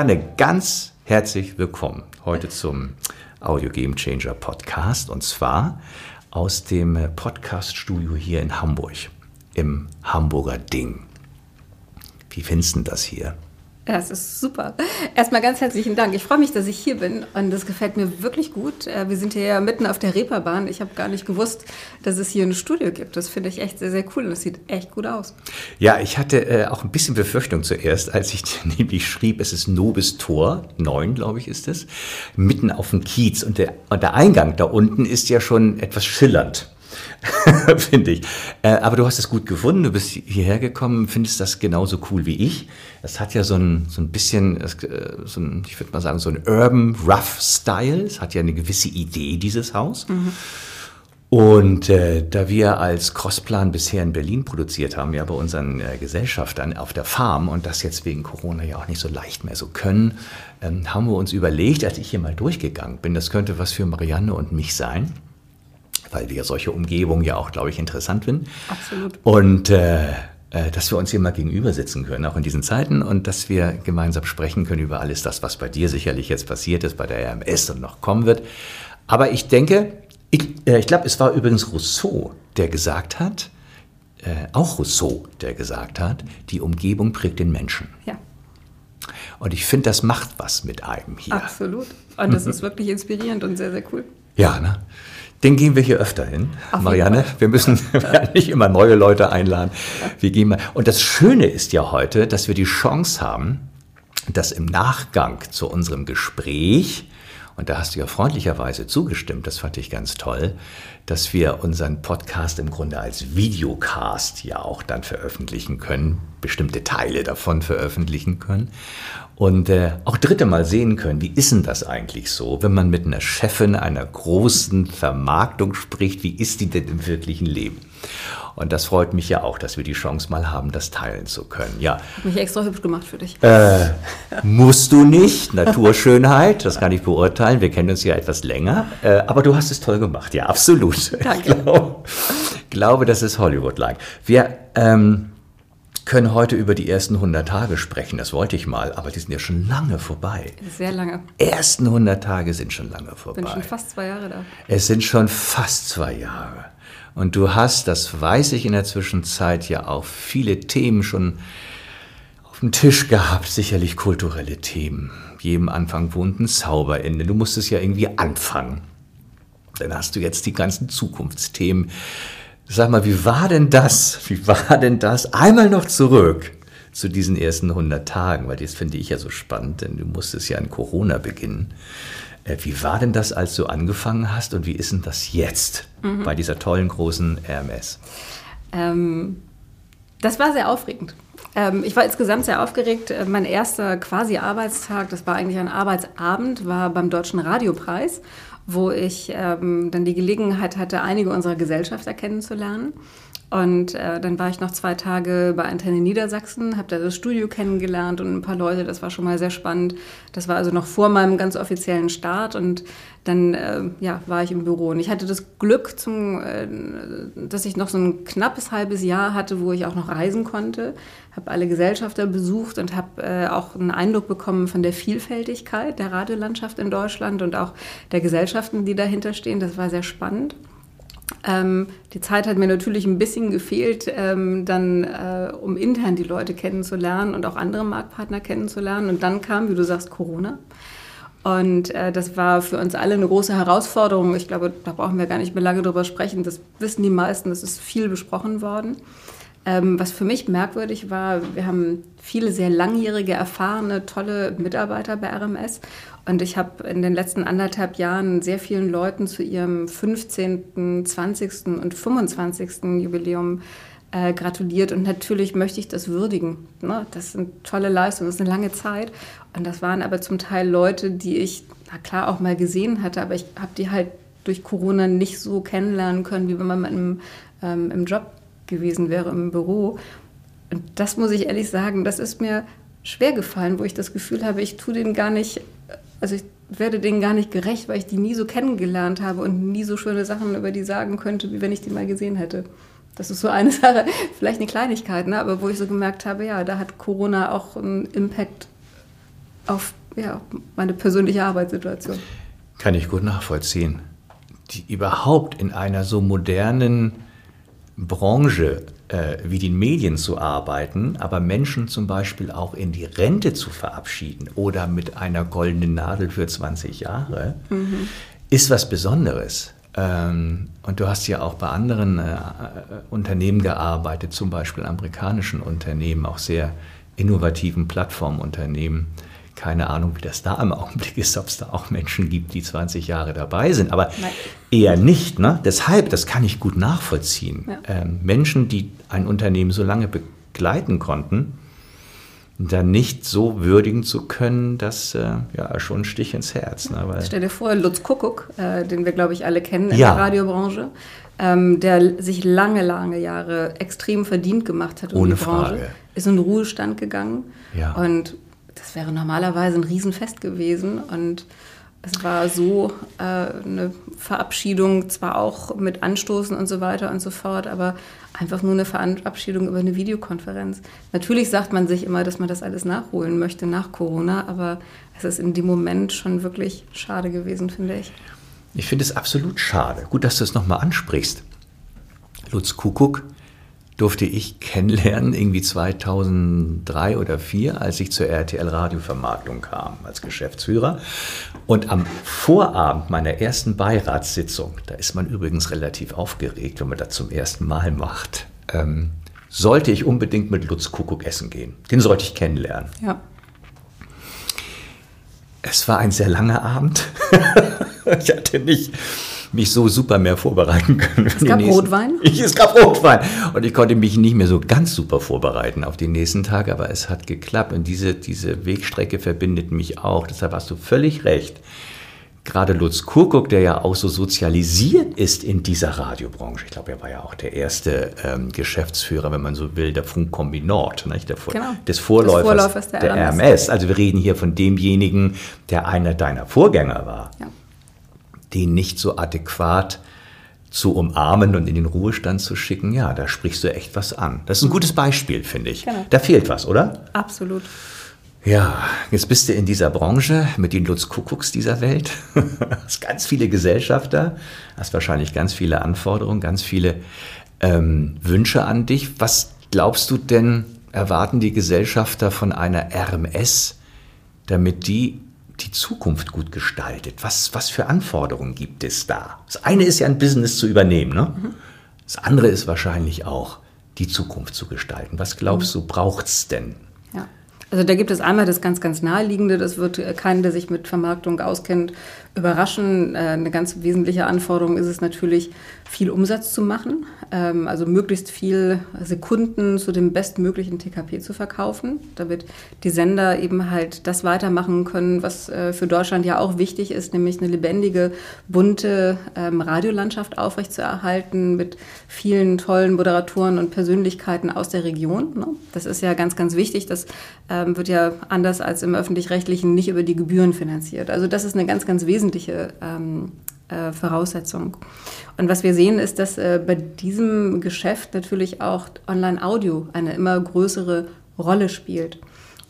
Marianne, ganz herzlich willkommen heute zum Audio Game Changer Podcast und zwar aus dem Podcaststudio hier in Hamburg, im Hamburger Ding. Wie findest du das hier? Ja, es ist super. Erstmal ganz herzlichen Dank. Ich freue mich, dass ich hier bin und das gefällt mir wirklich gut. Äh, wir sind hier ja mitten auf der Reeperbahn. Ich habe gar nicht gewusst, dass es hier ein Studio gibt. Das finde ich echt sehr, sehr cool und es sieht echt gut aus. Ja, ich hatte äh, auch ein bisschen Befürchtung zuerst, als ich nämlich schrieb, es ist Nobis Tor, 9, glaube ich, ist es, mitten auf dem Kiez und der, und der Eingang da unten ist ja schon etwas schillernd. finde ich. Äh, aber du hast es gut gefunden, du bist hierher gekommen, findest das genauso cool wie ich. Es hat ja so ein, so ein bisschen, äh, so ein, ich würde mal sagen, so ein Urban Rough Style. Es hat ja eine gewisse Idee, dieses Haus. Mhm. Und äh, da wir als Crossplan bisher in Berlin produziert haben, ja bei unseren äh, Gesellschaftern auf der Farm und das jetzt wegen Corona ja auch nicht so leicht mehr so können, ähm, haben wir uns überlegt, als ich hier mal durchgegangen bin, das könnte was für Marianne und mich sein weil wir solche Umgebungen ja auch, glaube ich, interessant finden. Absolut. Und äh, äh, dass wir uns hier mal gegenüber sitzen können, auch in diesen Zeiten, und dass wir gemeinsam sprechen können über alles das, was bei dir sicherlich jetzt passiert ist, bei der RMS und noch kommen wird. Aber ich denke, ich, äh, ich glaube, es war übrigens Rousseau, der gesagt hat, äh, auch Rousseau, der gesagt hat, die Umgebung prägt den Menschen. Ja. Und ich finde, das macht was mit einem hier. Absolut. Und das ist wirklich inspirierend und sehr, sehr cool. Ja, ne? Den gehen wir hier öfter hin, Auf Marianne. Wir müssen nicht immer neue Leute einladen. Wir gehen mal. Und das Schöne ist ja heute, dass wir die Chance haben, dass im Nachgang zu unserem Gespräch und da hast du ja freundlicherweise zugestimmt, das fand ich ganz toll, dass wir unseren Podcast im Grunde als Videocast ja auch dann veröffentlichen können, bestimmte Teile davon veröffentlichen können und äh, auch Dritte mal sehen können, wie ist denn das eigentlich so, wenn man mit einer Chefin einer großen Vermarktung spricht, wie ist die denn im wirklichen Leben? Und das freut mich ja auch, dass wir die Chance mal haben, das teilen zu können. Ja. Hab mich extra hübsch gemacht für dich. Äh, musst du nicht. Naturschönheit, das kann ich beurteilen. Wir kennen uns ja etwas länger. Äh, aber du hast es toll gemacht. Ja, absolut. Danke. Ich glaube, glaube das ist Hollywood-like. Wir ähm, können heute über die ersten 100 Tage sprechen. Das wollte ich mal, aber die sind ja schon lange vorbei. Sehr lange. Ersten 100 Tage sind schon lange vorbei. Ich bin schon fast zwei Jahre da. Es sind schon fast zwei Jahre. Und du hast, das weiß ich in der Zwischenzeit, ja auch viele Themen schon auf dem Tisch gehabt, sicherlich kulturelle Themen. Jedem Anfang wohnt ein Zauberende. Du musstest ja irgendwie anfangen. Dann hast du jetzt die ganzen Zukunftsthemen. Sag mal, wie war denn das? Wie war denn das? Einmal noch zurück zu diesen ersten 100 Tagen, weil das finde ich ja so spannend, denn du musstest ja in Corona beginnen. Äh, wie war denn das, als du angefangen hast und wie ist denn das jetzt mhm. bei dieser tollen großen RMS? Ähm, das war sehr aufregend. Ähm, ich war insgesamt sehr aufgeregt. Äh, mein erster quasi Arbeitstag, das war eigentlich ein Arbeitsabend, war beim Deutschen Radiopreis, wo ich ähm, dann die Gelegenheit hatte, einige unserer Gesellschafter kennenzulernen. Und äh, dann war ich noch zwei Tage bei Antenne Niedersachsen, habe da das Studio kennengelernt und ein paar Leute, das war schon mal sehr spannend. Das war also noch vor meinem ganz offiziellen Start und dann äh, ja, war ich im Büro. Und ich hatte das Glück, zum, äh, dass ich noch so ein knappes halbes Jahr hatte, wo ich auch noch reisen konnte, habe alle Gesellschafter besucht und habe äh, auch einen Eindruck bekommen von der Vielfältigkeit der Radiolandschaft in Deutschland und auch der Gesellschaften, die dahinter stehen. Das war sehr spannend. Ähm, die Zeit hat mir natürlich ein bisschen gefehlt, ähm, dann äh, um intern die Leute kennenzulernen und auch andere Marktpartner kennenzulernen. Und dann kam, wie du sagst, Corona. Und äh, das war für uns alle eine große Herausforderung. Ich glaube, da brauchen wir gar nicht mehr lange drüber sprechen. Das wissen die meisten, das ist viel besprochen worden. Ähm, was für mich merkwürdig war, wir haben viele sehr langjährige, erfahrene, tolle Mitarbeiter bei RMS. Und ich habe in den letzten anderthalb Jahren sehr vielen Leuten zu ihrem 15., 20. und 25. Jubiläum äh, gratuliert. Und natürlich möchte ich das würdigen. Ne? Das sind tolle Leistungen, das ist eine lange Zeit. Und das waren aber zum Teil Leute, die ich, na klar, auch mal gesehen hatte, aber ich habe die halt durch Corona nicht so kennenlernen können, wie wenn man im, ähm, im Job gewesen wäre im Büro. Und das muss ich ehrlich sagen, das ist mir schwer gefallen, wo ich das Gefühl habe, ich tue denen gar nicht, also ich werde denen gar nicht gerecht, weil ich die nie so kennengelernt habe und nie so schöne Sachen über die sagen könnte, wie wenn ich die mal gesehen hätte. Das ist so eine Sache, vielleicht eine Kleinigkeit, ne? aber wo ich so gemerkt habe, ja, da hat Corona auch einen Impact auf ja, meine persönliche Arbeitssituation. Kann ich gut nachvollziehen. Die überhaupt in einer so modernen Branche äh, wie den Medien zu arbeiten, aber Menschen zum Beispiel auch in die Rente zu verabschieden oder mit einer goldenen Nadel für 20 Jahre, mhm. ist was Besonderes. Ähm, und du hast ja auch bei anderen äh, äh, Unternehmen gearbeitet, zum Beispiel amerikanischen Unternehmen, auch sehr innovativen Plattformunternehmen keine Ahnung, wie das da im Augenblick ist, ob es da auch Menschen gibt, die 20 Jahre dabei sind, aber Nein. eher nicht. Ne? Deshalb, das kann ich gut nachvollziehen. Ja. Ähm, Menschen, die ein Unternehmen so lange begleiten konnten, dann nicht so würdigen zu können, das äh, ja schon ein Stich ins Herz. Ne? Weil Stell dir vor, Lutz Kuckuck, äh, den wir, glaube ich, alle kennen in ja. der Radiobranche, ähm, der sich lange, lange Jahre extrem verdient gemacht hat um Ohne die Branche, Frage. ist in den Ruhestand gegangen ja. und das wäre normalerweise ein Riesenfest gewesen. Und es war so äh, eine Verabschiedung, zwar auch mit Anstoßen und so weiter und so fort, aber einfach nur eine Verabschiedung über eine Videokonferenz. Natürlich sagt man sich immer, dass man das alles nachholen möchte nach Corona, aber es ist in dem Moment schon wirklich schade gewesen, finde ich. Ich finde es absolut schade. Gut, dass du es nochmal ansprichst. Lutz Kuckuck durfte ich kennenlernen, irgendwie 2003 oder 2004, als ich zur RTL Radiovermarktung kam als Geschäftsführer. Und am Vorabend meiner ersten Beiratssitzung, da ist man übrigens relativ aufgeregt, wenn man das zum ersten Mal macht, ähm, sollte ich unbedingt mit Lutz Kuckuck essen gehen. Den sollte ich kennenlernen. Ja. Es war ein sehr langer Abend. ich hatte nicht mich so super mehr vorbereiten können. Es gab nächsten, Rotwein? Ich, es gab Rotwein. Und ich konnte mich nicht mehr so ganz super vorbereiten auf die nächsten Tage, aber es hat geklappt. Und diese, diese Wegstrecke verbindet mich auch. Deshalb hast du völlig recht. Gerade Lutz Kurkuck, der ja auch so sozialisiert ist in dieser Radiobranche. Ich glaube, er war ja auch der erste ähm, Geschäftsführer, wenn man so will, der Funkkombinat, nicht? Der Vor genau. des Vorläufers, Vorläufers der, der RMS. RMS. Also wir reden hier von demjenigen, der einer deiner Vorgänger war. Ja den nicht so adäquat zu umarmen und in den Ruhestand zu schicken, ja, da sprichst du echt was an. Das ist ein gutes Beispiel, finde ich. Genau. Da fehlt was, oder? Absolut. Ja, jetzt bist du in dieser Branche mit den Lutz Kuckucks dieser Welt. hast ganz viele Gesellschafter, hast wahrscheinlich ganz viele Anforderungen, ganz viele ähm, Wünsche an dich. Was glaubst du denn, erwarten die Gesellschafter von einer RMS, damit die die Zukunft gut gestaltet? Was, was für Anforderungen gibt es da? Das eine ist ja ein Business zu übernehmen. Ne? Mhm. Das andere ist wahrscheinlich auch, die Zukunft zu gestalten. Was glaubst mhm. du, braucht es denn? Ja. Also da gibt es einmal das ganz, ganz naheliegende, das wird äh, keinen, der sich mit Vermarktung auskennt, überraschen. Äh, eine ganz wesentliche Anforderung ist es natürlich, viel Umsatz zu machen, ähm, also möglichst viel Sekunden zu dem bestmöglichen TKP zu verkaufen, damit die Sender eben halt das weitermachen können, was äh, für Deutschland ja auch wichtig ist, nämlich eine lebendige, bunte ähm, Radiolandschaft aufrechtzuerhalten mit vielen tollen Moderatoren und Persönlichkeiten aus der Region. Ne? Das ist ja ganz, ganz wichtig. Das ähm, wird ja anders als im öffentlich-rechtlichen nicht über die Gebühren finanziert. Also das ist eine ganz, ganz wesentliche ähm, äh, Voraussetzung. Und was wir sehen, ist, dass äh, bei diesem Geschäft natürlich auch Online-Audio eine immer größere Rolle spielt.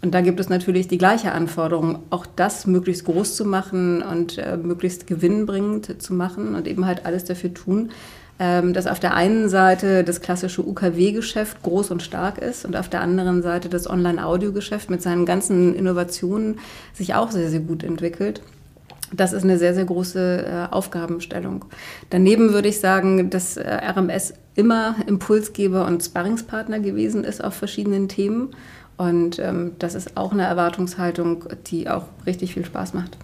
Und da gibt es natürlich die gleiche Anforderung, auch das möglichst groß zu machen und äh, möglichst gewinnbringend zu machen und eben halt alles dafür tun, ähm, dass auf der einen Seite das klassische UKW-Geschäft groß und stark ist und auf der anderen Seite das Online-Audio-Geschäft mit seinen ganzen Innovationen sich auch sehr, sehr gut entwickelt. Das ist eine sehr, sehr große äh, Aufgabenstellung. Daneben würde ich sagen, dass äh, RMS immer Impulsgeber und Sparringspartner gewesen ist auf verschiedenen Themen. Und ähm, das ist auch eine Erwartungshaltung, die auch richtig viel Spaß macht.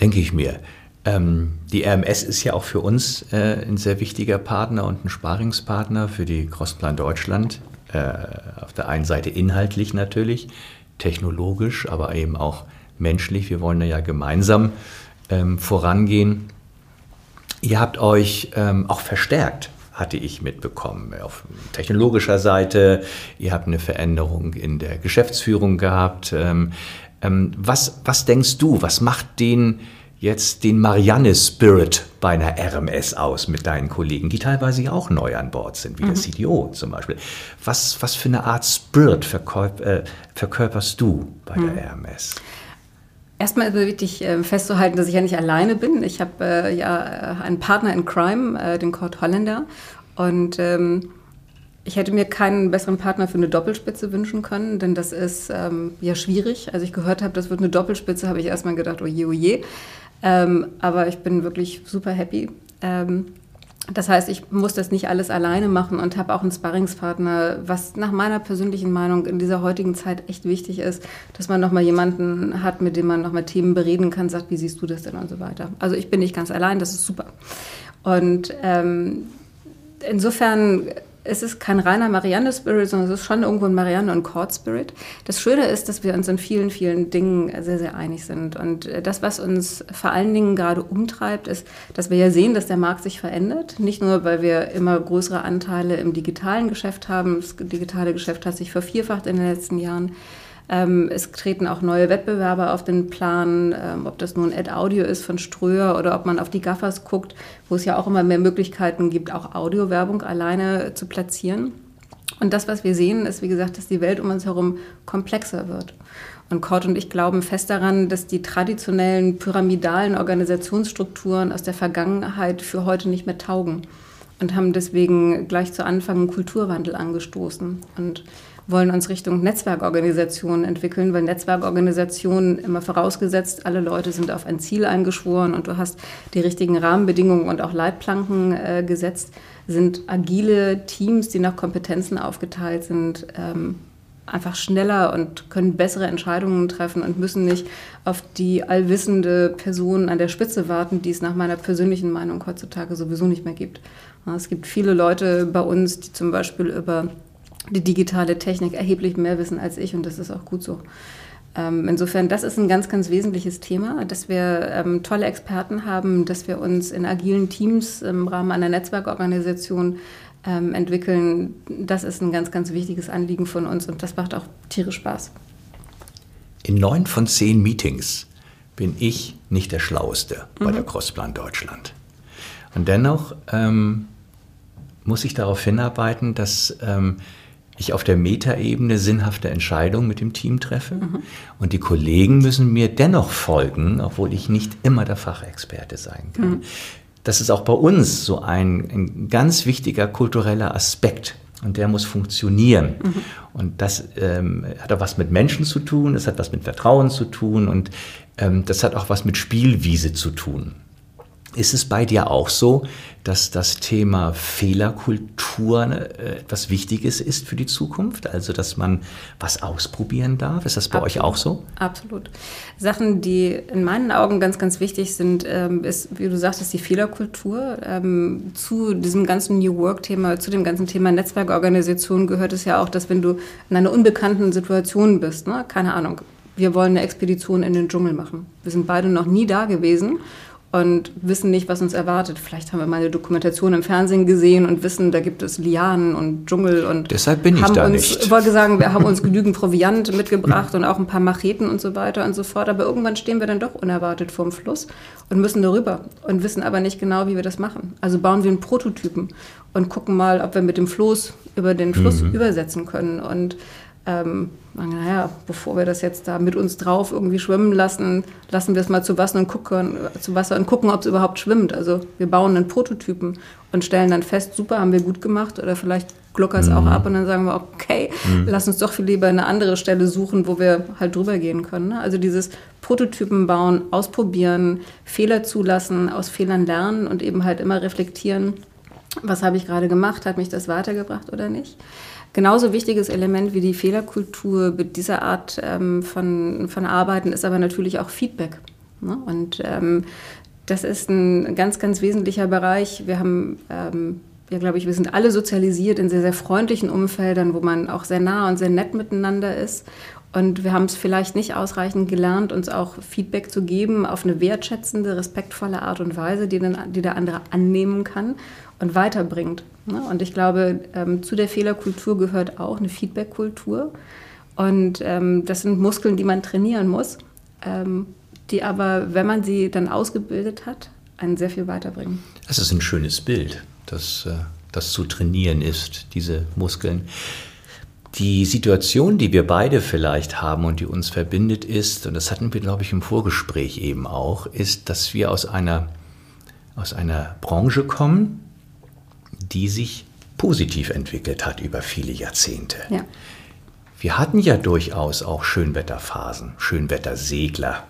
Denke ich mir. Ähm, die RMS ist ja auch für uns äh, ein sehr wichtiger Partner und ein Sparingspartner für die Crossplan Deutschland. Äh, auf der einen Seite inhaltlich natürlich, technologisch, aber eben auch menschlich. Wir wollen da ja gemeinsam ähm, vorangehen. Ihr habt euch ähm, auch verstärkt, hatte ich mitbekommen, auf technologischer Seite. Ihr habt eine Veränderung in der Geschäftsführung gehabt. Ähm, ähm was, was denkst du, was macht den jetzt den Marianne-Spirit bei einer RMS aus mit deinen Kollegen, die teilweise auch neu an Bord sind, wie mhm. der CTO zum Beispiel. Was, was für eine Art Spirit äh, verkörperst du bei mhm. der RMS? Erstmal ist es wichtig äh, festzuhalten, dass ich ja nicht alleine bin. Ich habe äh, ja äh, einen Partner in Crime, äh, den Kurt Holländer. Und ähm, ich hätte mir keinen besseren Partner für eine Doppelspitze wünschen können, denn das ist ähm, ja schwierig. Als ich gehört habe, das wird eine Doppelspitze, habe ich erstmal gedacht, oh je, oh. Ähm, aber ich bin wirklich super happy. Ähm, das heißt, ich muss das nicht alles alleine machen und habe auch einen Sparringspartner, was nach meiner persönlichen Meinung in dieser heutigen Zeit echt wichtig ist, dass man nochmal jemanden hat, mit dem man nochmal Themen bereden kann, sagt, wie siehst du das denn und so weiter. Also ich bin nicht ganz allein, das ist super. Und ähm, insofern es ist kein reiner Marianne-Spirit, sondern es ist schon irgendwo ein Marianne- und Chord-Spirit. Das Schöne ist, dass wir uns in vielen, vielen Dingen sehr, sehr einig sind. Und äh, das, was uns vor allen Dingen gerade umtreibt, ist, dass wir ja sehen, dass der Markt sich verändert. Nicht nur, weil wir immer größere Anteile im digitalen Geschäft haben. Das digitale Geschäft hat sich vervierfacht in den letzten Jahren. Ähm, es treten auch neue Wettbewerber auf den Plan, ähm, ob das nun Ad Audio ist von Ströer oder ob man auf die Gaffers guckt, wo es ja auch immer mehr Möglichkeiten gibt, auch Audiowerbung alleine zu platzieren. Und das, was wir sehen, ist, wie gesagt, dass die Welt um uns herum komplexer wird. Und Kort und ich glauben fest daran, dass die traditionellen pyramidalen Organisationsstrukturen aus der Vergangenheit für heute nicht mehr taugen und haben deswegen gleich zu Anfang einen Kulturwandel angestoßen. Und wollen uns Richtung Netzwerkorganisationen entwickeln, weil Netzwerkorganisationen immer vorausgesetzt, alle Leute sind auf ein Ziel eingeschworen und du hast die richtigen Rahmenbedingungen und auch Leitplanken äh, gesetzt, sind agile Teams, die nach Kompetenzen aufgeteilt sind, ähm, einfach schneller und können bessere Entscheidungen treffen und müssen nicht auf die allwissende Person an der Spitze warten, die es nach meiner persönlichen Meinung heutzutage sowieso nicht mehr gibt. Es gibt viele Leute bei uns, die zum Beispiel über die digitale Technik erheblich mehr wissen als ich und das ist auch gut so. Ähm, insofern, das ist ein ganz, ganz wesentliches Thema, dass wir ähm, tolle Experten haben, dass wir uns in agilen Teams im Rahmen einer Netzwerkorganisation ähm, entwickeln. Das ist ein ganz, ganz wichtiges Anliegen von uns und das macht auch tierisch Spaß. In neun von zehn Meetings bin ich nicht der Schlauste bei mhm. der Crossplan Deutschland. Und dennoch ähm, muss ich darauf hinarbeiten, dass ähm, ich auf der Metaebene sinnhafte Entscheidungen mit dem Team treffe. Mhm. Und die Kollegen müssen mir dennoch folgen, obwohl ich nicht immer der Fachexperte sein kann. Mhm. Das ist auch bei uns so ein, ein, ganz wichtiger kultureller Aspekt. Und der muss funktionieren. Mhm. Und das ähm, hat auch was mit Menschen zu tun, das hat was mit Vertrauen zu tun und ähm, das hat auch was mit Spielwiese zu tun. Ist es bei dir auch so, dass das Thema Fehlerkultur äh, etwas Wichtiges ist für die Zukunft? Also, dass man was ausprobieren darf? Ist das bei Absolut. euch auch so? Absolut. Sachen, die in meinen Augen ganz, ganz wichtig sind, ähm, ist, wie du sagtest, die Fehlerkultur. Ähm, zu diesem ganzen New Work-Thema, zu dem ganzen Thema Netzwerkorganisation gehört es ja auch, dass wenn du in einer unbekannten Situation bist, ne, keine Ahnung, wir wollen eine Expedition in den Dschungel machen. Wir sind beide noch nie da gewesen und wissen nicht, was uns erwartet. Vielleicht haben wir mal eine Dokumentation im Fernsehen gesehen und wissen, da gibt es Lianen und Dschungel und deshalb bin ich da uns, nicht. Ich wollte sagen, wir haben uns genügend Proviant mitgebracht und auch ein paar Macheten und so weiter und so fort. Aber irgendwann stehen wir dann doch unerwartet vorm Fluss und müssen darüber und wissen aber nicht genau, wie wir das machen. Also bauen wir einen Prototypen und gucken mal, ob wir mit dem Floß über den Fluss mhm. übersetzen können und ähm, naja, bevor wir das jetzt da mit uns drauf irgendwie schwimmen lassen, lassen wir es mal zu Wasser und gucken, zu Wasser und gucken, ob es überhaupt schwimmt. Also wir bauen einen Prototypen und stellen dann fest, super, haben wir gut gemacht oder vielleicht gluckert es mhm. auch ab und dann sagen wir, okay, mhm. lass uns doch viel lieber eine andere Stelle suchen, wo wir halt drüber gehen können. Ne? Also dieses Prototypen bauen, ausprobieren, Fehler zulassen, aus Fehlern lernen und eben halt immer reflektieren, was habe ich gerade gemacht, hat mich das weitergebracht oder nicht. Genauso wichtiges Element wie die Fehlerkultur mit dieser Art ähm, von, von Arbeiten ist aber natürlich auch Feedback. Ne? Und ähm, das ist ein ganz, ganz wesentlicher Bereich. Wir haben, ähm, ja, glaube ich, wir sind alle sozialisiert in sehr, sehr freundlichen Umfeldern, wo man auch sehr nah und sehr nett miteinander ist. Und wir haben es vielleicht nicht ausreichend gelernt, uns auch Feedback zu geben auf eine wertschätzende, respektvolle Art und Weise, die, den, die der andere annehmen kann und weiterbringt. Ne? Und ich glaube, ähm, zu der Fehlerkultur gehört auch eine Feedbackkultur. Und ähm, das sind Muskeln, die man trainieren muss, ähm, die aber, wenn man sie dann ausgebildet hat, einen sehr viel weiterbringen. Das ist ein schönes Bild, dass äh, das zu trainieren ist, diese Muskeln. Die Situation, die wir beide vielleicht haben und die uns verbindet, ist, und das hatten wir, glaube ich, im Vorgespräch eben auch, ist, dass wir aus einer, aus einer Branche kommen, die sich positiv entwickelt hat über viele Jahrzehnte. Ja. Wir hatten ja durchaus auch Schönwetterphasen, Schönwettersegler.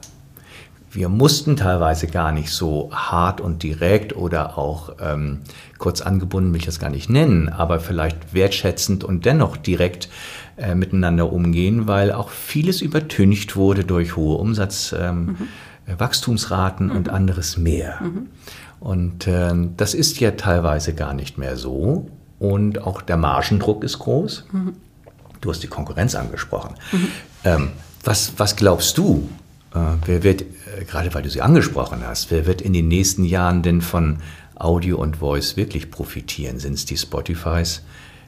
Wir mussten teilweise gar nicht so hart und direkt oder auch ähm, kurz angebunden, will ich das gar nicht nennen, aber vielleicht wertschätzend und dennoch direkt äh, miteinander umgehen, weil auch vieles übertüncht wurde durch hohe Umsatzwachstumsraten ähm, mhm. und mhm. anderes mehr. Mhm. Und äh, das ist ja teilweise gar nicht mehr so. Und auch der Margendruck ist groß. Mhm. Du hast die Konkurrenz angesprochen. Mhm. Ähm, was, was glaubst du, äh, wer wird, äh, gerade weil du sie angesprochen hast, wer wird in den nächsten Jahren denn von Audio und Voice wirklich profitieren? Sind es die Spotifys,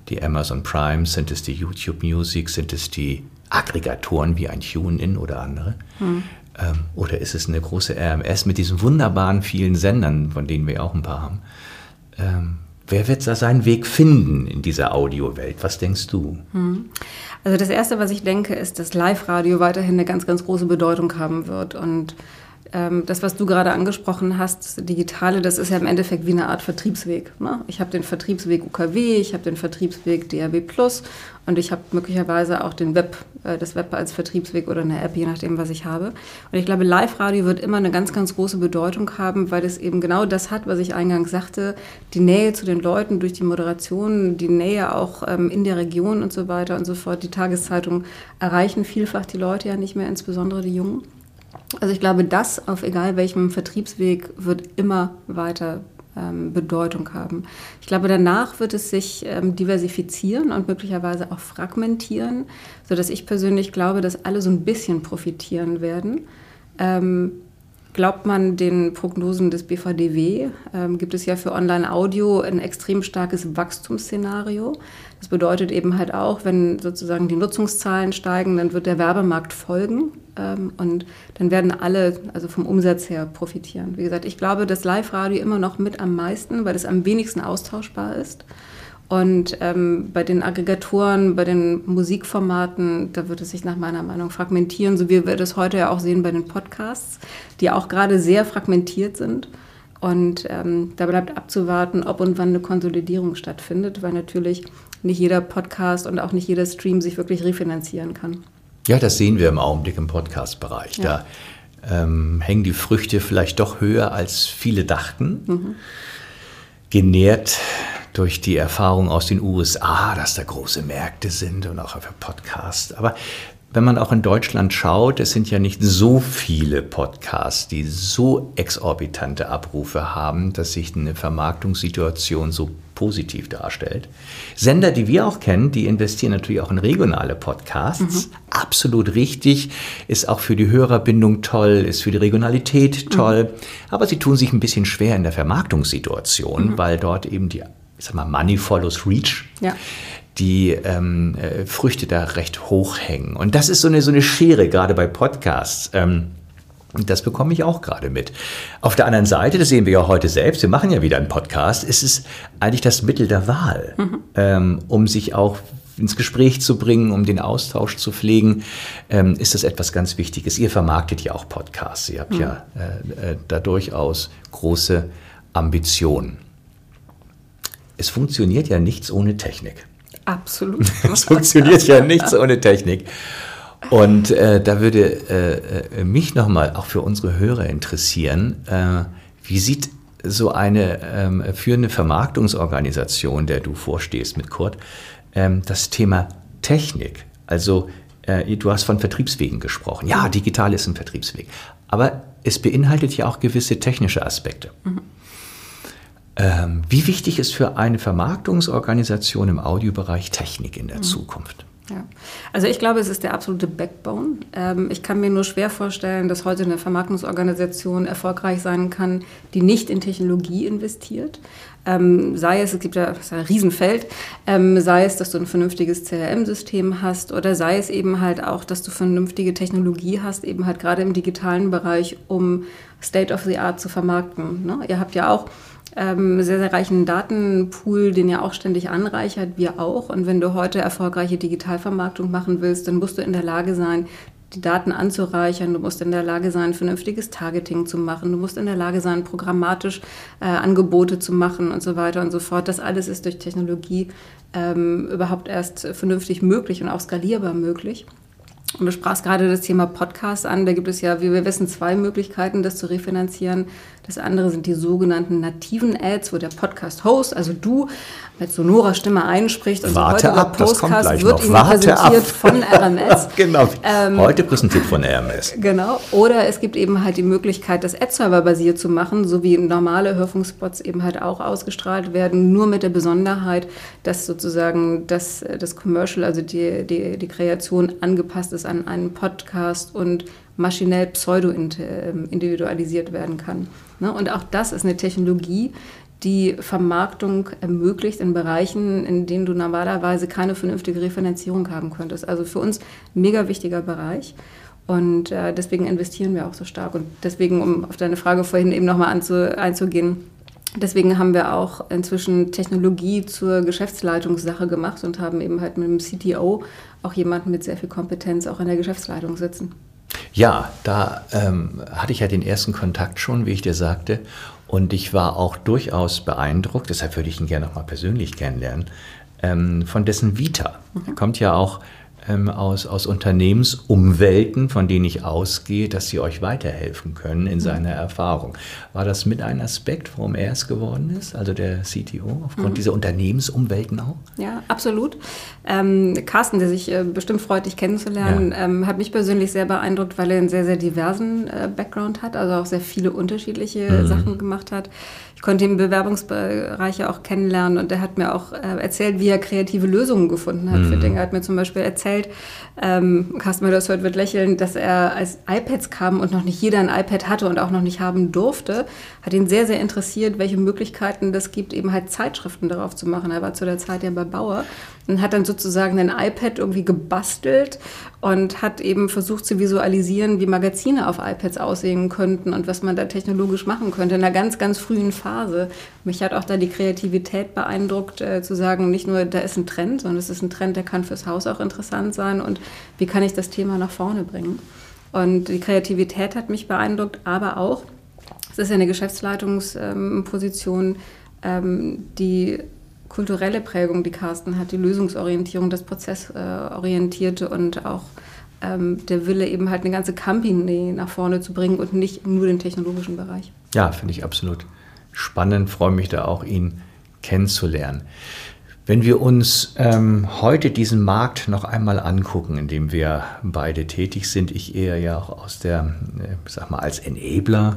die Amazon Prime, sind es die YouTube Music, sind es die Aggregatoren wie ein TuneIn oder andere? Mhm. Ähm, oder ist es eine große RMS mit diesen wunderbaren vielen Sendern, von denen wir auch ein paar haben? Ähm, wer wird da seinen Weg finden in dieser Audiowelt? Was denkst du? Mhm. Also das Erste, was ich denke, ist, dass Live-Radio weiterhin eine ganz, ganz große Bedeutung haben wird. Und das, was du gerade angesprochen hast, Digitale, das ist ja im Endeffekt wie eine Art Vertriebsweg. Ne? Ich habe den Vertriebsweg UKW, ich habe den Vertriebsweg DRW Plus und ich habe möglicherweise auch den Web, äh, das Web als Vertriebsweg oder eine App, je nachdem, was ich habe. Und ich glaube, Live-Radio wird immer eine ganz, ganz große Bedeutung haben, weil es eben genau das hat, was ich eingangs sagte, die Nähe zu den Leuten durch die Moderation, die Nähe auch ähm, in der Region und so weiter und so fort. Die Tageszeitungen erreichen vielfach die Leute ja nicht mehr, insbesondere die Jungen. Also ich glaube, das auf egal welchem Vertriebsweg wird immer weiter ähm, Bedeutung haben. Ich glaube, danach wird es sich ähm, diversifizieren und möglicherweise auch fragmentieren, sodass ich persönlich glaube, dass alle so ein bisschen profitieren werden. Ähm, Glaubt man den Prognosen des BVDW, ähm, gibt es ja für Online-Audio ein extrem starkes Wachstumsszenario. Das bedeutet eben halt auch, wenn sozusagen die Nutzungszahlen steigen, dann wird der Werbemarkt folgen ähm, und dann werden alle also vom Umsatz her profitieren. Wie gesagt, ich glaube, dass Live-Radio immer noch mit am meisten, weil es am wenigsten austauschbar ist. Und ähm, bei den Aggregatoren, bei den Musikformaten, da wird es sich nach meiner Meinung fragmentieren, so wie wir das heute ja auch sehen bei den Podcasts, die auch gerade sehr fragmentiert sind. Und ähm, da bleibt abzuwarten, ob und wann eine Konsolidierung stattfindet, weil natürlich nicht jeder Podcast und auch nicht jeder Stream sich wirklich refinanzieren kann. Ja, das sehen wir im Augenblick im Podcast-Bereich. Ja. Da ähm, hängen die Früchte vielleicht doch höher, als viele dachten. Mhm. Genährt durch die Erfahrung aus den USA, dass da große Märkte sind und auch für Podcasts. Aber wenn man auch in Deutschland schaut, es sind ja nicht so viele Podcasts, die so exorbitante Abrufe haben, dass sich eine Vermarktungssituation so positiv darstellt. Sender, die wir auch kennen, die investieren natürlich auch in regionale Podcasts. Mhm. Absolut richtig, ist auch für die Hörerbindung toll, ist für die Regionalität toll. Mhm. Aber sie tun sich ein bisschen schwer in der Vermarktungssituation, mhm. weil dort eben die ich sag mal, Money follows Reach. Ja die ähm, äh, Früchte da recht hoch hängen. Und das ist so eine, so eine Schere, gerade bei Podcasts. Ähm, das bekomme ich auch gerade mit. Auf der anderen Seite, das sehen wir ja heute selbst, wir machen ja wieder einen Podcast, ist es eigentlich das Mittel der Wahl, mhm. ähm, um sich auch ins Gespräch zu bringen, um den Austausch zu pflegen, ähm, ist das etwas ganz Wichtiges. Ihr vermarktet ja auch Podcasts, ihr habt mhm. ja äh, äh, da durchaus große Ambitionen es funktioniert ja nichts ohne Technik. Absolut. es funktioniert ja nichts ohne Technik. Und äh, da würde äh, äh mich nochmal auch für unsere Hörer interessieren, äh, wie sieht so eine ähm, führende Vermarktungsorganisation, der du vorstehst mit Kurt, ähm, das Thema Technik? Also äh, du hast von Vertriebswegen gesprochen. Ja, digital ist ein Vertriebsweg. Aber es beinhaltet ja auch gewisse technische Aspekte. Mhm. Ähm, wie wichtig ist für eine Vermarktungsorganisation im Audiobereich Technik in der mhm. Zukunft? Ja. Also ich glaube, es ist der absolute Backbone. Ähm, ich kann mir nur schwer vorstellen, dass heute eine Vermarktungsorganisation erfolgreich sein kann, die nicht in Technologie investiert. Ähm, sei es, es gibt ja ist ein Riesenfeld, ähm, sei es, dass du ein vernünftiges CRM-System hast oder sei es eben halt auch, dass du vernünftige Technologie hast, eben halt gerade im digitalen Bereich, um State of the Art zu vermarkten. Ne? Ihr habt ja auch ähm, sehr, sehr reichen Datenpool, den ihr auch ständig anreichert, wir auch. Und wenn du heute erfolgreiche Digitalvermarktung machen willst, dann musst du in der Lage sein, die Daten anzureichern, du musst in der Lage sein, vernünftiges Targeting zu machen, du musst in der Lage sein, programmatisch äh, Angebote zu machen und so weiter und so fort. Das alles ist durch Technologie ähm, überhaupt erst vernünftig möglich und auch skalierbar möglich. Und du sprachst gerade das Thema Podcast an. Da gibt es ja, wie wir wissen, zwei Möglichkeiten, das zu refinanzieren. Das andere sind die sogenannten nativen Ads, wo der Podcast-Host, also du, mit sonorer Stimme einspricht. Und Warte so ab, das kommt gleich wird noch. Ihnen Warte präsentiert ab. von RMS. genau. Ähm, Heute präsentiert von RMS. Genau. Oder es gibt eben halt die Möglichkeit, das Ad-Server basiert zu machen, so wie normale Hörfunkspots eben halt auch ausgestrahlt werden, nur mit der Besonderheit, dass sozusagen das, das Commercial, also die, die, die Kreation angepasst ist an einen Podcast und maschinell pseudo-individualisiert werden kann. Ne? Und auch das ist eine Technologie, die Vermarktung ermöglicht in Bereichen, in denen du normalerweise keine vernünftige Refinanzierung haben könntest. Also für uns ein mega wichtiger Bereich. Und äh, deswegen investieren wir auch so stark. Und deswegen, um auf deine Frage vorhin eben nochmal einzugehen, deswegen haben wir auch inzwischen Technologie zur Geschäftsleitungssache gemacht und haben eben halt mit dem CTO auch jemanden mit sehr viel Kompetenz auch in der Geschäftsleitung sitzen. Ja, da ähm, hatte ich ja den ersten Kontakt schon, wie ich dir sagte. Und ich war auch durchaus beeindruckt, deshalb würde ich ihn gerne nochmal persönlich kennenlernen, ähm, von dessen Vita. Mhm. Er kommt ja auch ähm, aus, aus Unternehmensumwelten, von denen ich ausgehe, dass sie euch weiterhelfen können in mhm. seiner Erfahrung. War das mit ein Aspekt, warum er es geworden ist, also der CTO, aufgrund mhm. dieser Unternehmensumwelten auch? Ja, absolut. Ähm, Carsten, der sich äh, bestimmt freut, dich kennenzulernen, ja. ähm, hat mich persönlich sehr beeindruckt, weil er einen sehr, sehr diversen äh, Background hat, also auch sehr viele unterschiedliche mhm. Sachen gemacht hat. Ich konnte ihn Bewerbungsbereiche auch kennenlernen und er hat mir auch äh, erzählt, wie er kreative Lösungen gefunden hat für mhm. Dinge. Er hat mir zum Beispiel erzählt, ähm, Carsten Möllersholt wird lächeln, dass er als iPads kam und noch nicht jeder ein iPad hatte und auch noch nicht haben durfte, hat ihn sehr, sehr interessiert, welche Möglichkeiten das gibt, eben halt Zeitschriften darauf zu machen. Er war zu der Zeit ja bei Bauer und hat dann sozusagen ein iPad irgendwie gebastelt und hat eben versucht zu visualisieren, wie Magazine auf iPads aussehen könnten und was man da technologisch machen könnte in einer ganz, ganz frühen Phase. Mich hat auch da die Kreativität beeindruckt, äh, zu sagen, nicht nur da ist ein Trend, sondern es ist ein Trend, der kann fürs Haus auch interessant sein und wie kann ich das Thema nach vorne bringen. Und die Kreativität hat mich beeindruckt, aber auch, es ist ja eine Geschäftsleitungsposition, ähm, die kulturelle Prägung, die Carsten hat, die Lösungsorientierung, das Prozessorientierte und auch ähm, der Wille, eben halt eine ganze Company nach vorne zu bringen und nicht nur den technologischen Bereich. Ja, finde ich absolut spannend, freue mich da auch, ihn kennenzulernen. Wenn wir uns ähm, heute diesen Markt noch einmal angucken, in dem wir beide tätig sind, ich eher ja auch aus der, äh, sag mal, als Enabler,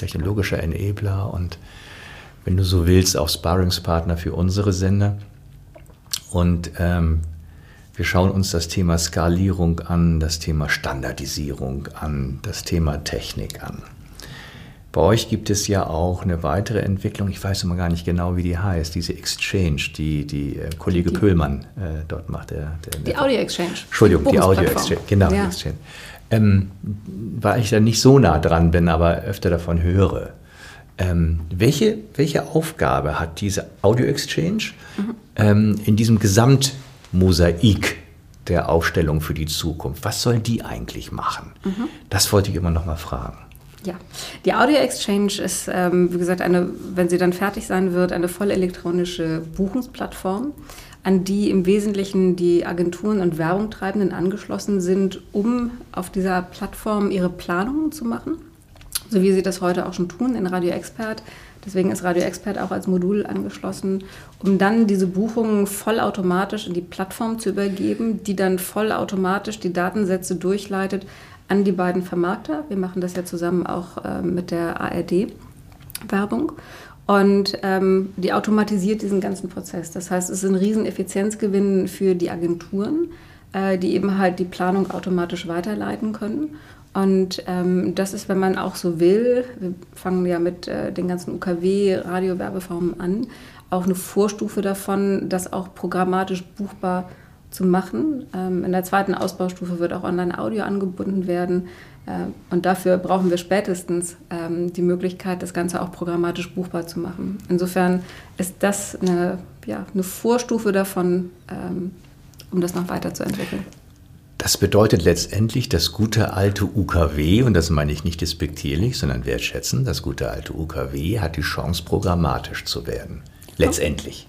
technologischer Enabler und wenn du so willst, auch Sparringspartner für unsere Sender. Und ähm, wir schauen uns das Thema Skalierung an, das Thema Standardisierung an, das Thema Technik an. Bei euch gibt es ja auch eine weitere Entwicklung, ich weiß immer gar nicht genau, wie die heißt, diese Exchange, die, die äh, Kollege die, Pöhlmann äh, dort macht. Der, der, die Audio Exchange. Entschuldigung, die Audio Exchange, genau, ja. Exchange. Ähm, weil ich da nicht so nah dran bin, aber öfter davon höre. Ähm, welche, welche Aufgabe hat diese Audio Exchange mhm. ähm, in diesem Gesamtmosaik der Aufstellung für die Zukunft? Was soll die eigentlich machen? Mhm. Das wollte ich immer noch mal fragen. Ja, die Audio Exchange ist, ähm, wie gesagt, eine, wenn sie dann fertig sein wird, eine voll elektronische Buchungsplattform, an die im Wesentlichen die Agenturen und Werbungtreibenden angeschlossen sind, um auf dieser Plattform ihre Planungen zu machen so wie sie das heute auch schon tun in Radio Expert. Deswegen ist Radio Expert auch als Modul angeschlossen, um dann diese Buchungen vollautomatisch in die Plattform zu übergeben, die dann vollautomatisch die Datensätze durchleitet an die beiden Vermarkter. Wir machen das ja zusammen auch äh, mit der ARD-Werbung. Und ähm, die automatisiert diesen ganzen Prozess. Das heißt, es ist ein Rieseneffizienzgewinn für die Agenturen, äh, die eben halt die Planung automatisch weiterleiten können. Und ähm, das ist, wenn man auch so will, wir fangen ja mit äh, den ganzen UKW-Radiowerbeformen an, auch eine Vorstufe davon, das auch programmatisch buchbar zu machen. Ähm, in der zweiten Ausbaustufe wird auch Online-Audio angebunden werden. Äh, und dafür brauchen wir spätestens ähm, die Möglichkeit, das Ganze auch programmatisch buchbar zu machen. Insofern ist das eine, ja, eine Vorstufe davon, ähm, um das noch weiterzuentwickeln. Das bedeutet letztendlich, das gute alte UKW, und das meine ich nicht despektierlich, sondern wertschätzen, das gute alte UKW hat die Chance, programmatisch zu werden. Letztendlich.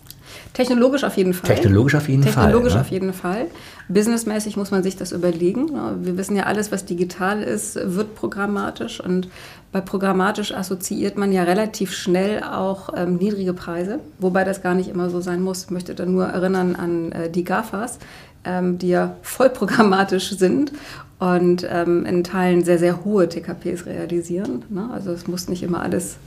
Technologisch auf jeden Fall. Technologisch auf jeden Technologisch Fall. Technologisch auf jeden Fall. Businessmäßig muss man sich das überlegen. Wir wissen ja, alles, was digital ist, wird programmatisch. Und bei programmatisch assoziiert man ja relativ schnell auch ähm, niedrige Preise, wobei das gar nicht immer so sein muss. Ich möchte da nur erinnern an äh, die GAFAs, ähm, die ja voll programmatisch sind und ähm, in Teilen sehr, sehr hohe TKPs realisieren. Ne? Also es muss nicht immer alles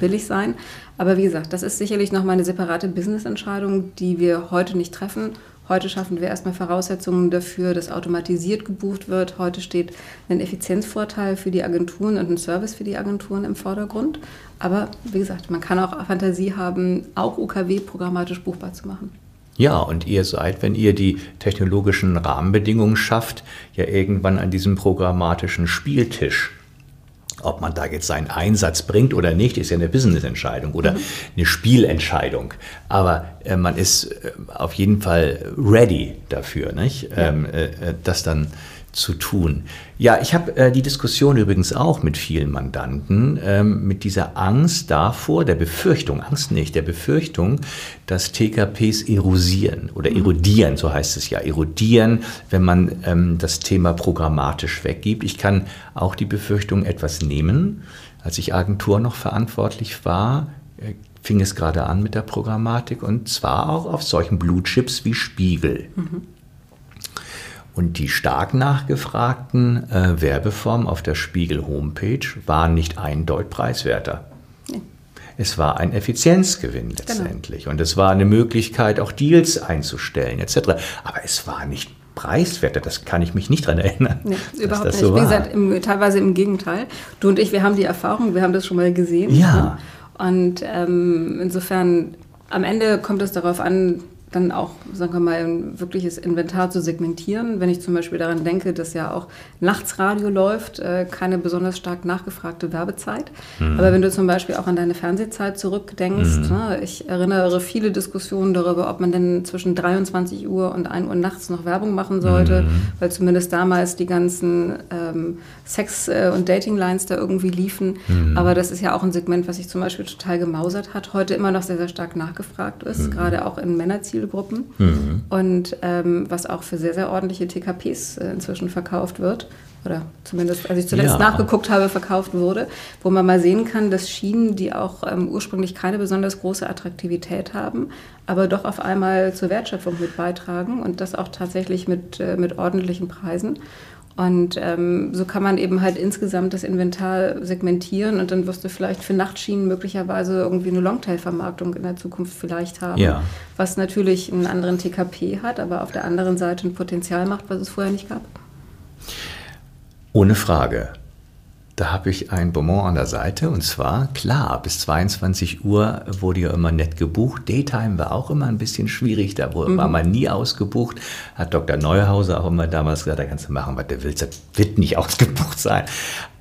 billig sein. Aber wie gesagt, das ist sicherlich nochmal eine separate Business-Entscheidung, die wir heute nicht treffen. Heute schaffen wir erstmal Voraussetzungen dafür, dass automatisiert gebucht wird. Heute steht ein Effizienzvorteil für die Agenturen und ein Service für die Agenturen im Vordergrund. Aber wie gesagt, man kann auch Fantasie haben, auch UKW programmatisch buchbar zu machen. Ja, und ihr seid, wenn ihr die technologischen Rahmenbedingungen schafft, ja irgendwann an diesem programmatischen Spieltisch. Ob man da jetzt seinen Einsatz bringt oder nicht, ist ja eine Business-Entscheidung oder eine Spielentscheidung. Aber äh, man ist äh, auf jeden Fall ready dafür, nicht? Ähm, äh, äh das dann zu tun. Ja, ich habe äh, die Diskussion übrigens auch mit vielen Mandanten, ähm, mit dieser Angst davor, der Befürchtung, Angst nicht, der Befürchtung, dass TKPs erosieren oder mhm. erodieren, so heißt es ja, erodieren, wenn man ähm, das Thema programmatisch weggibt. Ich kann auch die Befürchtung etwas nehmen. Als ich Agentur noch verantwortlich war, äh, fing es gerade an mit der Programmatik und zwar auch auf solchen Blue Chips wie Spiegel. Mhm. Und die stark nachgefragten äh, Werbeformen auf der Spiegel-Homepage waren nicht eindeutig preiswerter. Nee. Es war ein Effizienzgewinn genau. letztendlich. Genau. Und es war eine Möglichkeit, auch Deals einzustellen, etc. Aber es war nicht preiswerter, das kann ich mich nicht daran erinnern. Nee, überhaupt nicht. So Wie gesagt, im, teilweise im Gegenteil. Du und ich, wir haben die Erfahrung, wir haben das schon mal gesehen. Ja. Ne? Und ähm, insofern, am Ende kommt es darauf an, dann auch, sagen wir mal, ein wirkliches Inventar zu segmentieren. Wenn ich zum Beispiel daran denke, dass ja auch Nachtsradio läuft, äh, keine besonders stark nachgefragte Werbezeit. Mhm. Aber wenn du zum Beispiel auch an deine Fernsehzeit zurückdenkst, mhm. ne, ich erinnere viele Diskussionen darüber, ob man denn zwischen 23 Uhr und 1 Uhr nachts noch Werbung machen sollte, mhm. weil zumindest damals die ganzen ähm, Sex- äh, und Dating-Lines da irgendwie liefen. Mhm. Aber das ist ja auch ein Segment, was sich zum Beispiel total gemausert hat, heute immer noch sehr, sehr stark nachgefragt ist, mhm. gerade auch in Männerziel Zielgruppen mhm. und ähm, was auch für sehr, sehr ordentliche TKPs äh, inzwischen verkauft wird oder zumindest, als ich zuletzt ja. nachgeguckt habe, verkauft wurde, wo man mal sehen kann, dass Schienen, die auch ähm, ursprünglich keine besonders große Attraktivität haben, aber doch auf einmal zur Wertschöpfung mit beitragen und das auch tatsächlich mit, äh, mit ordentlichen Preisen. Und ähm, so kann man eben halt insgesamt das Inventar segmentieren und dann wirst du vielleicht für Nachtschienen möglicherweise irgendwie eine Longtail-Vermarktung in der Zukunft vielleicht haben, ja. was natürlich einen anderen TKP hat, aber auf der anderen Seite ein Potenzial macht, was es vorher nicht gab. Ohne Frage. Da habe ich ein Bonbon an der Seite und zwar, klar, bis 22 Uhr wurde ja immer nett gebucht. Daytime war auch immer ein bisschen schwierig, da mhm. war man nie ausgebucht. Hat Dr. Neuhauser auch immer damals gesagt, da kannst du machen, was du willst, das wird nicht ausgebucht sein.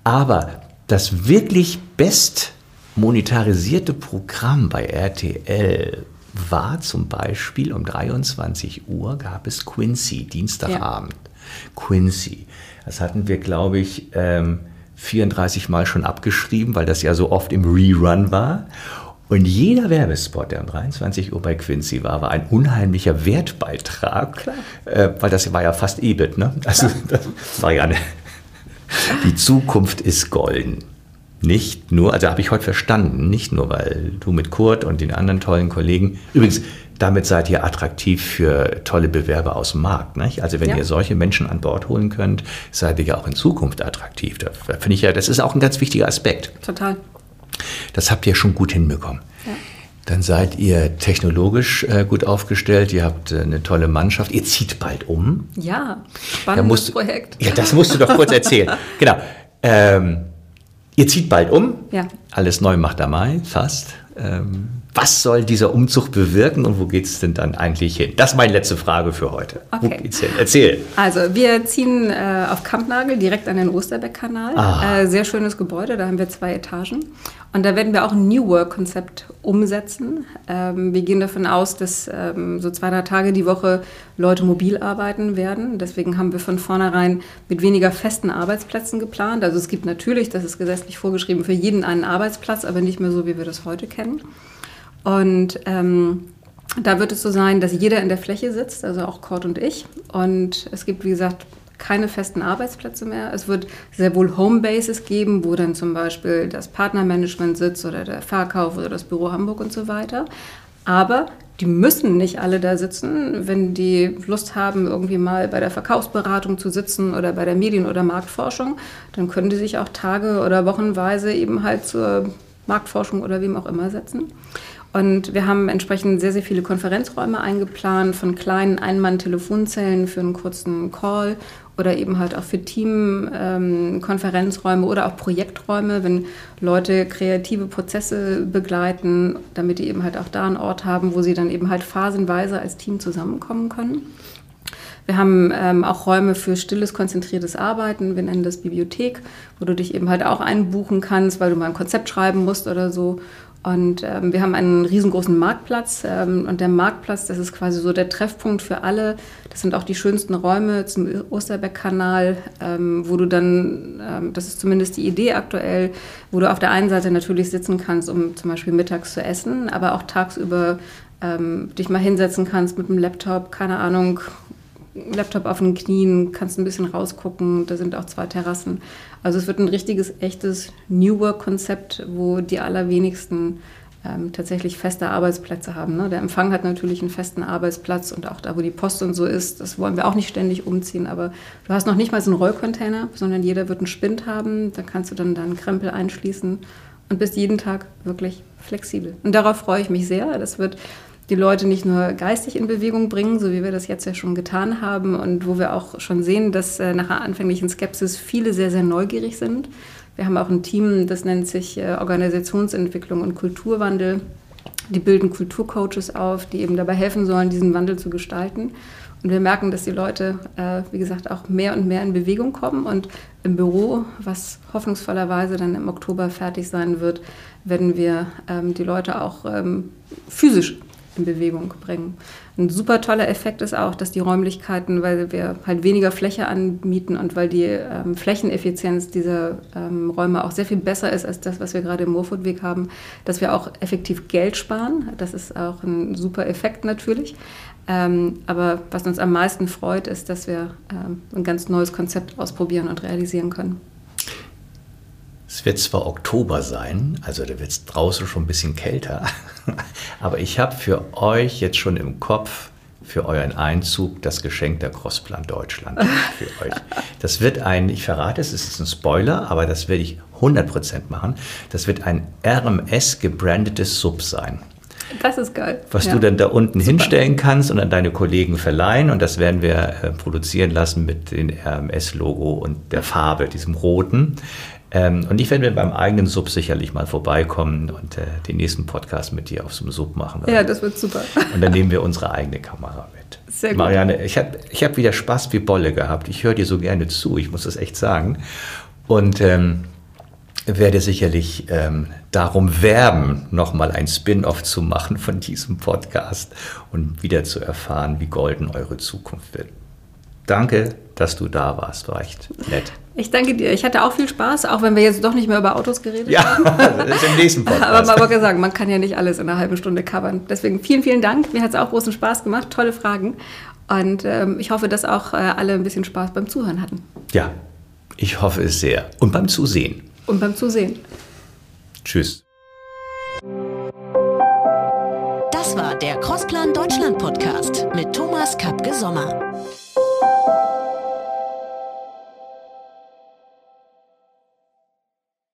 Aber das wirklich best monetarisierte Programm bei RTL war zum Beispiel um 23 Uhr gab es Quincy, Dienstagabend. Ja. Quincy. Das hatten wir, glaube ich, ähm, 34 Mal schon abgeschrieben, weil das ja so oft im Rerun war. Und jeder Werbespot, der um 23 Uhr bei Quincy war, war ein unheimlicher Wertbeitrag, äh, weil das war ja fast EBIT. Ne? Also das war ja eine, die Zukunft ist golden. Nicht nur, also habe ich heute verstanden, nicht nur, weil du mit Kurt und den anderen tollen Kollegen, übrigens, damit seid ihr attraktiv für tolle Bewerber aus dem Markt. Nicht? Also wenn ja. ihr solche Menschen an Bord holen könnt, seid ihr ja auch in Zukunft attraktiv. Da finde ich ja, das ist auch ein ganz wichtiger Aspekt. Total. Das habt ihr schon gut hinbekommen. Ja. Dann seid ihr technologisch äh, gut aufgestellt, ihr habt äh, eine tolle Mannschaft, ihr zieht bald um. Ja, spannendes musst, Projekt. Ja, das musst du doch kurz erzählen. genau. Ähm, ihr zieht bald um. Ja. Alles neu macht der Mai, fast. Ähm, was soll dieser Umzug bewirken und wo geht es denn dann eigentlich hin? Das ist meine letzte Frage für heute. Okay. Erzähl. Also wir ziehen äh, auf Kampnagel direkt an den Osterbeck-Kanal. Ah. Äh, sehr schönes Gebäude, da haben wir zwei Etagen. Und da werden wir auch ein New Work-Konzept umsetzen. Ähm, wir gehen davon aus, dass ähm, so zwei, drei Tage die Woche Leute mobil arbeiten werden. Deswegen haben wir von vornherein mit weniger festen Arbeitsplätzen geplant. Also es gibt natürlich, das ist gesetzlich vorgeschrieben, für jeden einen Arbeitsplatz, aber nicht mehr so, wie wir das heute kennen. Und ähm, da wird es so sein, dass jeder in der Fläche sitzt, also auch Cord und ich. Und es gibt, wie gesagt, keine festen Arbeitsplätze mehr. Es wird sehr wohl Homebases geben, wo dann zum Beispiel das Partnermanagement sitzt oder der Verkauf oder das Büro Hamburg und so weiter. Aber die müssen nicht alle da sitzen. Wenn die Lust haben, irgendwie mal bei der Verkaufsberatung zu sitzen oder bei der Medien- oder Marktforschung, dann können die sich auch Tage oder wochenweise eben halt zur Marktforschung oder wem auch immer setzen. Und wir haben entsprechend sehr, sehr viele Konferenzräume eingeplant, von kleinen Ein-Mann-Telefonzellen für einen kurzen Call oder eben halt auch für Team-Konferenzräume oder auch Projekträume, wenn Leute kreative Prozesse begleiten, damit die eben halt auch da einen Ort haben, wo sie dann eben halt phasenweise als Team zusammenkommen können. Wir haben ähm, auch Räume für stilles, konzentriertes Arbeiten. Wir nennen das Bibliothek, wo du dich eben halt auch einbuchen kannst, weil du mal ein Konzept schreiben musst oder so. Und ähm, wir haben einen riesengroßen Marktplatz. Ähm, und der Marktplatz, das ist quasi so der Treffpunkt für alle. Das sind auch die schönsten Räume zum Osterbeck-Kanal, ähm, wo du dann, ähm, das ist zumindest die Idee aktuell, wo du auf der einen Seite natürlich sitzen kannst, um zum Beispiel mittags zu essen, aber auch tagsüber ähm, dich mal hinsetzen kannst mit dem Laptop, keine Ahnung, Laptop auf den Knien, kannst ein bisschen rausgucken. Da sind auch zwei Terrassen. Also es wird ein richtiges, echtes New Work-Konzept, wo die allerwenigsten ähm, tatsächlich feste Arbeitsplätze haben. Ne? Der Empfang hat natürlich einen festen Arbeitsplatz und auch da, wo die Post und so ist, das wollen wir auch nicht ständig umziehen. Aber du hast noch nicht mal so einen Rollcontainer, sondern jeder wird einen Spind haben. Da kannst du dann deinen Krempel einschließen und bist jeden Tag wirklich flexibel. Und darauf freue ich mich sehr. Das wird die Leute nicht nur geistig in Bewegung bringen, so wie wir das jetzt ja schon getan haben und wo wir auch schon sehen, dass äh, nach einer anfänglichen Skepsis viele sehr, sehr neugierig sind. Wir haben auch ein Team, das nennt sich äh, Organisationsentwicklung und Kulturwandel. Die bilden Kulturcoaches auf, die eben dabei helfen sollen, diesen Wandel zu gestalten. Und wir merken, dass die Leute, äh, wie gesagt, auch mehr und mehr in Bewegung kommen. Und im Büro, was hoffnungsvollerweise dann im Oktober fertig sein wird, werden wir ähm, die Leute auch ähm, physisch in Bewegung bringen. Ein super toller Effekt ist auch, dass die Räumlichkeiten, weil wir halt weniger Fläche anmieten und weil die ähm, Flächeneffizienz dieser ähm, Räume auch sehr viel besser ist als das, was wir gerade im Moorfootweg haben, dass wir auch effektiv Geld sparen. Das ist auch ein super Effekt natürlich. Ähm, aber was uns am meisten freut, ist, dass wir ähm, ein ganz neues Konzept ausprobieren und realisieren können. Es wird zwar Oktober sein, also da wird es draußen schon ein bisschen kälter, aber ich habe für euch jetzt schon im Kopf für euren Einzug das Geschenk der Crossplan Deutschland für euch. Das wird ein, ich verrate es, es ist ein Spoiler, aber das werde ich 100% machen. Das wird ein RMS gebrandetes Sub sein. Das ist geil. Was Ja. du dann da unten Super. hinstellen kannst und an deine Kollegen verleihen. Und das werden wir äh, produzieren lassen mit dem RMS-Logo und der Farbe, diesem roten. Ähm, und ich werde mir beim eigenen Sub sicherlich mal vorbeikommen und äh, den nächsten Podcast mit dir auf so einem Sub machen. Ja, das wird super. und dann nehmen wir unsere eigene Kamera mit. Sehr gut. Marianne, ich habe ich hab wieder Spaß wie Bolle gehabt. Ich höre dir so gerne zu, ich muss das echt sagen. Und ähm, werde sicherlich ähm, darum werben, nochmal ein Spin-off zu machen von diesem Podcast und wieder zu erfahren, wie golden eure Zukunft wird. Danke, dass du da warst, war echt nett. Ich danke dir. Ich hatte auch viel Spaß, auch wenn wir jetzt doch nicht mehr über Autos geredet Ja, das ist im nächsten Aber Podcast. man wollte sagen, man kann ja nicht alles in einer halben Stunde covern. Deswegen vielen, vielen Dank. Mir hat es auch großen Spaß gemacht. Tolle Fragen. Und ähm, ich hoffe, dass auch äh, alle ein bisschen Spaß beim Zuhören hatten Ja, ich hoffe es sehr. Und beim Zusehen. und beim Zusehen. Tschüss. Das war der Crossplan Deutschland Podcast mit Thomas Kapke Sommer.